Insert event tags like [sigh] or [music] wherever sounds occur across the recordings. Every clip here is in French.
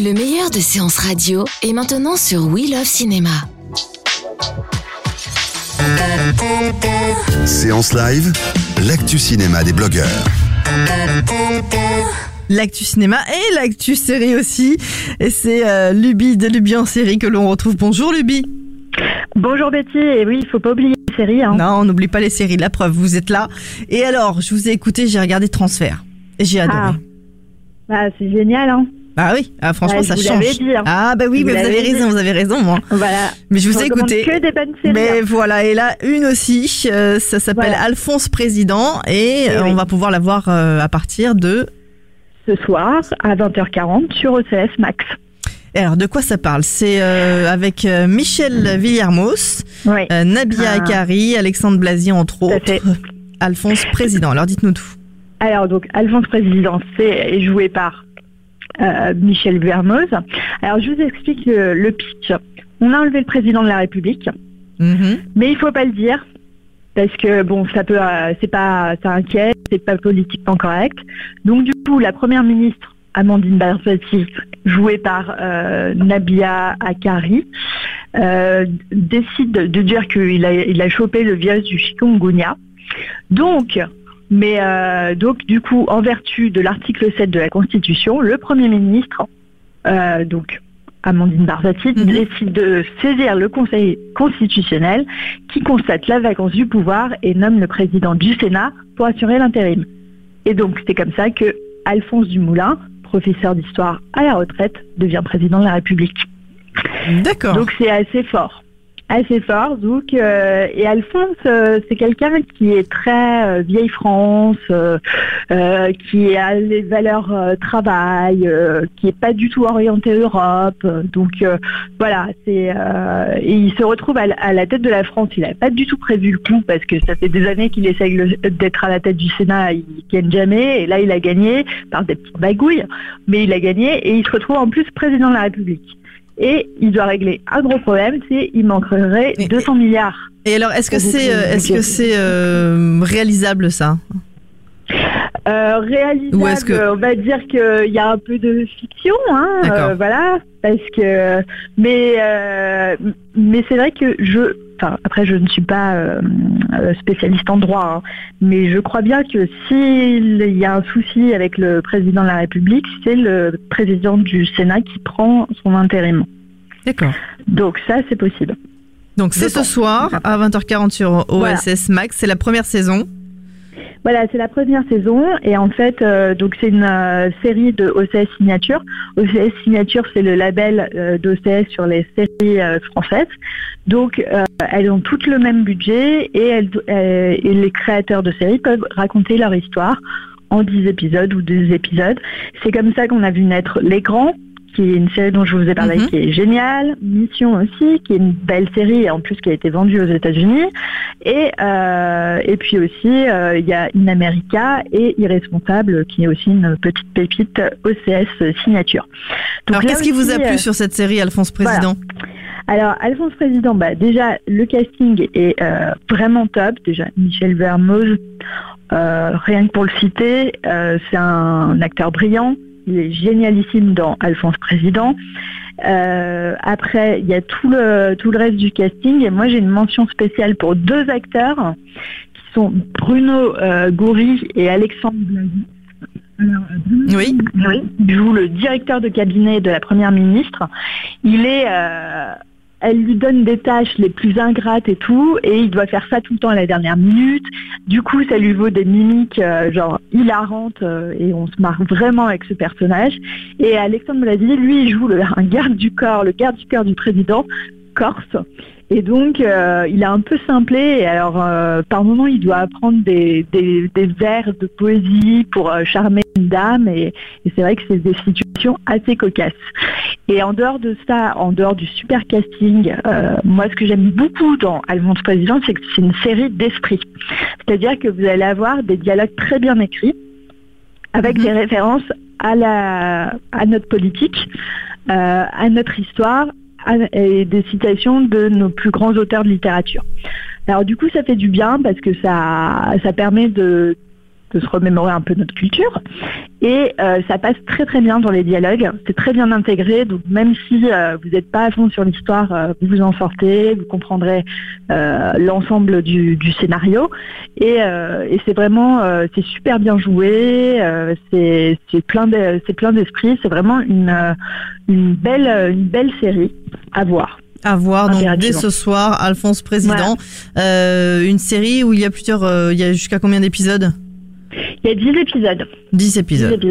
Le meilleur de séances radio est maintenant sur We Love Cinéma. Séance live, l'actu cinéma des blogueurs. L'actu cinéma et l'actu série aussi. Et c'est euh, Luby de Luby en série que l'on retrouve. Bonjour Luby. Bonjour Betty, et oui, il faut pas oublier les séries. Hein. Non, on n'oublie pas les séries, la preuve, vous êtes là. Et alors, je vous ai écouté, j'ai regardé Transfert. Et j'ai adoré. Ah. Bah, c'est génial, hein. Bah oui, ah, franchement, Ouais, ça change. dit, hein. Ah bah oui, mais vous avez raison, vous avez raison, moi. Voilà. Mais je vous ai écouté. que des bonnes séries. Mais hein. voilà, et là, une aussi, euh, ça s'appelle Voilà. Alphonse Président, et Eh euh, oui. on va pouvoir la voir euh, à partir de... Ce soir, à 20h40, sur OCS Max. Et Alors, de quoi ça parle? C'est avec Michel Villermoz, Oui. Nabia Ah. Akari, Alexandre Blasier, entre autres. fait. [laughs] Alphonse Président. Alors, dites-nous tout. Alors, donc, Alphonse Président, c'est joué par euh, Michel Vermoz. Alors, je vous explique le, le pitch. On a enlevé le président de la République, Mhm. mais il faut pas le dire. Parce que bon, ça peut, euh, c'est pas, ça inquiète, c'est pas politiquement correct. Donc du coup, la première ministre Amandine Barzati, jouée par euh, Nabia Akari, euh, décide de dire qu'il a, il a chopé le virus du chikungunya. Donc, mais euh, donc du coup, en vertu de l'article 7 de la Constitution, le Premier ministre, euh, donc Amandine Barzati, Mhm. décide de saisir le Conseil constitutionnel qui constate la vacance du pouvoir et nomme le président du Sénat pour assurer l'intérim. Et donc c'est comme ça que Alphonse Dumoulin, professeur d'histoire à la retraite, devient président de la République. D'accord. Donc c'est assez fort. Assez fort. Donc, euh, et Alphonse, euh, c'est quelqu'un qui est très euh, vieille France, qui a les valeurs travail, qui est pas du tout orienté Europe. Donc voilà, c'est il se retrouve à, la- tête de la France. Il n'avait pas du tout prévu le coup parce que ça fait des années qu'il essaye d'être à la tête du Sénat, il gagne jamais. Et là, il a gagné par des petites bagouilles, mais il a gagné et il se retrouve en plus président de la République. Et il doit régler un gros problème, c'est il manquerait Mais- 200 milliards. Et alors, est-ce que c'est euh, est-ce que c'est euh, réalisable ça? Euh, réalisable, Ou est-ce que- on va dire qu'il y a un peu de fiction, hein, euh, voilà, parce que, mais, mais c'est vrai que je, enfin, après je ne suis pas euh, spécialiste en droit, hein, mais je crois bien que s'il y a un souci avec le président de la République, c'est le président du Sénat qui prend son intérim. D'accord. Donc ça, c'est possible. Donc c'est ce soir à 20h40 sur OSS Max, c'est la première saison. Voilà, c'est la première saison et en fait, euh, donc c'est une euh, série de OCS Signature. OCS Signature, c'est le label euh, d'OCS sur les séries euh, françaises. Donc, euh, elles ont toutes le même budget et, elles, euh, et les créateurs de séries peuvent raconter leur histoire en 10 épisodes ou 2 épisodes. C'est comme ça qu'on a vu naître L'écran, qui est une série dont je vous ai parlé, Mhm. qui est géniale. Mission aussi, qui est une belle série et en plus qui a été vendue aux États-Unis. Et, euh, et puis aussi, euh, il y a In America et Irresponsable, qui est aussi une petite pépite OCS signature. Donc alors qu'est-ce qui vous a plu euh, sur cette série Alphonse Président? Alors, Alphonse Président, bah, déjà, le casting est euh, vraiment top. Déjà, Michel Vermoz, euh, rien que pour le citer, euh, c'est un acteur brillant. Il est génialissime dans Alphonse Président. Euh, après, il y a tout le, tout le reste du casting. Et moi, j'ai une mention spéciale pour deux acteurs qui sont Bruno euh, Goury et Alexandre Blasi. Alors, euh, Bruno Oui. oui, il joue le directeur de cabinet de la première ministre. Il est, euh, elle lui donne des tâches les plus ingrates et tout, et il doit faire ça tout le temps à la dernière minute. Du coup, ça lui vaut des mimiques euh, genre hilarantes euh, et on se marre vraiment avec ce personnage. Et Alexandre Blasi, lui, il joue [laughs] un garde du corps, le garde du corps du président corse. Et donc, euh, il a un peu simplé. Et alors, euh, par moment, il doit apprendre des, des, des vers de poésie pour euh, charmer une dame. Et, et c'est vrai que c'est des situations assez cocasses. Et en dehors de ça, en dehors du super casting, moi, ce que j'aime beaucoup dans Alphonse Président, c'est que c'est une série d'esprit. C'est-à-dire que vous allez avoir des dialogues très bien écrits, avec Mhm. des références à, la, à notre politique, à notre histoire, et des citations de nos plus grands auteurs de littérature. Alors du coup, ça fait du bien parce que ça, ça permet de, de se remémorer un peu notre culture. Et euh, ça passe très très bien dans les dialogues. C'est très bien intégré, donc même si euh, vous n'êtes pas à fond sur l'histoire, euh, vous vous en sortez, vous comprendrez l'ensemble du, du scénario. Et, et c'est vraiment c'est super bien joué, c'est plein de c'est plein d'esprit, c'est vraiment une une belle une belle série à voir. À voir donc dès ce soir, Alphonse Président, Euh, une série où il y a plusieurs, euh, il y a jusqu'à combien d'épisodes? Il y a 10 épisodes. 10 10 épisodes.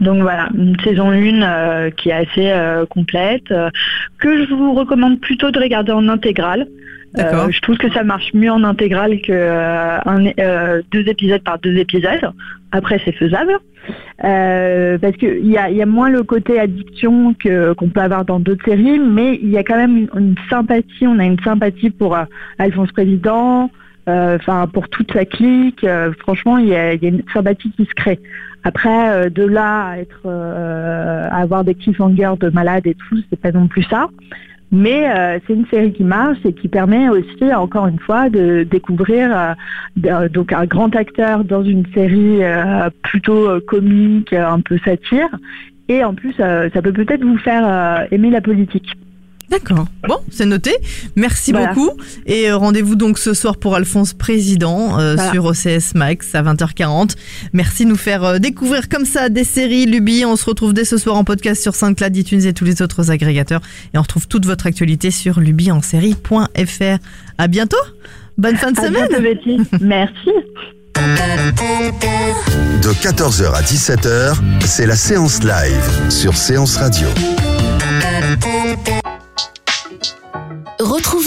Donc voilà, une saison 1 euh, qui est assez euh, complète, euh, que je vous recommande plutôt de regarder en intégrale. Je trouve que ça marche mieux en intégrale que un, deux épisodes par deux épisodes. Après, c'est faisable. Parce qu'il y a, y a moins le côté addiction que qu'on peut avoir dans d'autres séries, mais il y a quand même une, une sympathie. On a une sympathie pour Alphonse Président, enfin pour toute sa clique. Euh, franchement, il y, a, une sympathie qui se crée. Après, euh, de là à être, euh, à avoir des cliffhangers de malades et tout, c'est pas non plus ça. Mais euh, c'est une série qui marche et qui permet aussi, encore une fois, de découvrir euh, donc un grand acteur dans une série euh, plutôt euh, comique, euh, un peu satire. Et en plus, euh, ça peut peut-être vous faire euh, aimer la politique. D'accord. Bon, c'est noté. Merci Voilà. beaucoup. Et euh, rendez-vous donc ce soir pour Alphonse Président euh, Voilà. sur OCS Max à 20h40. Merci de nous faire euh, découvrir comme ça des séries Luby. On se retrouve dès ce soir en podcast sur SoundCloud, iTunes et tous les autres agrégateurs. Et on retrouve toute votre actualité sur lubyensérie.fr. À bientôt. Bonne fin de À semaine. bientôt, Betty. Merci. De 14h à 17h, c'est la séance live sur Séance Radio.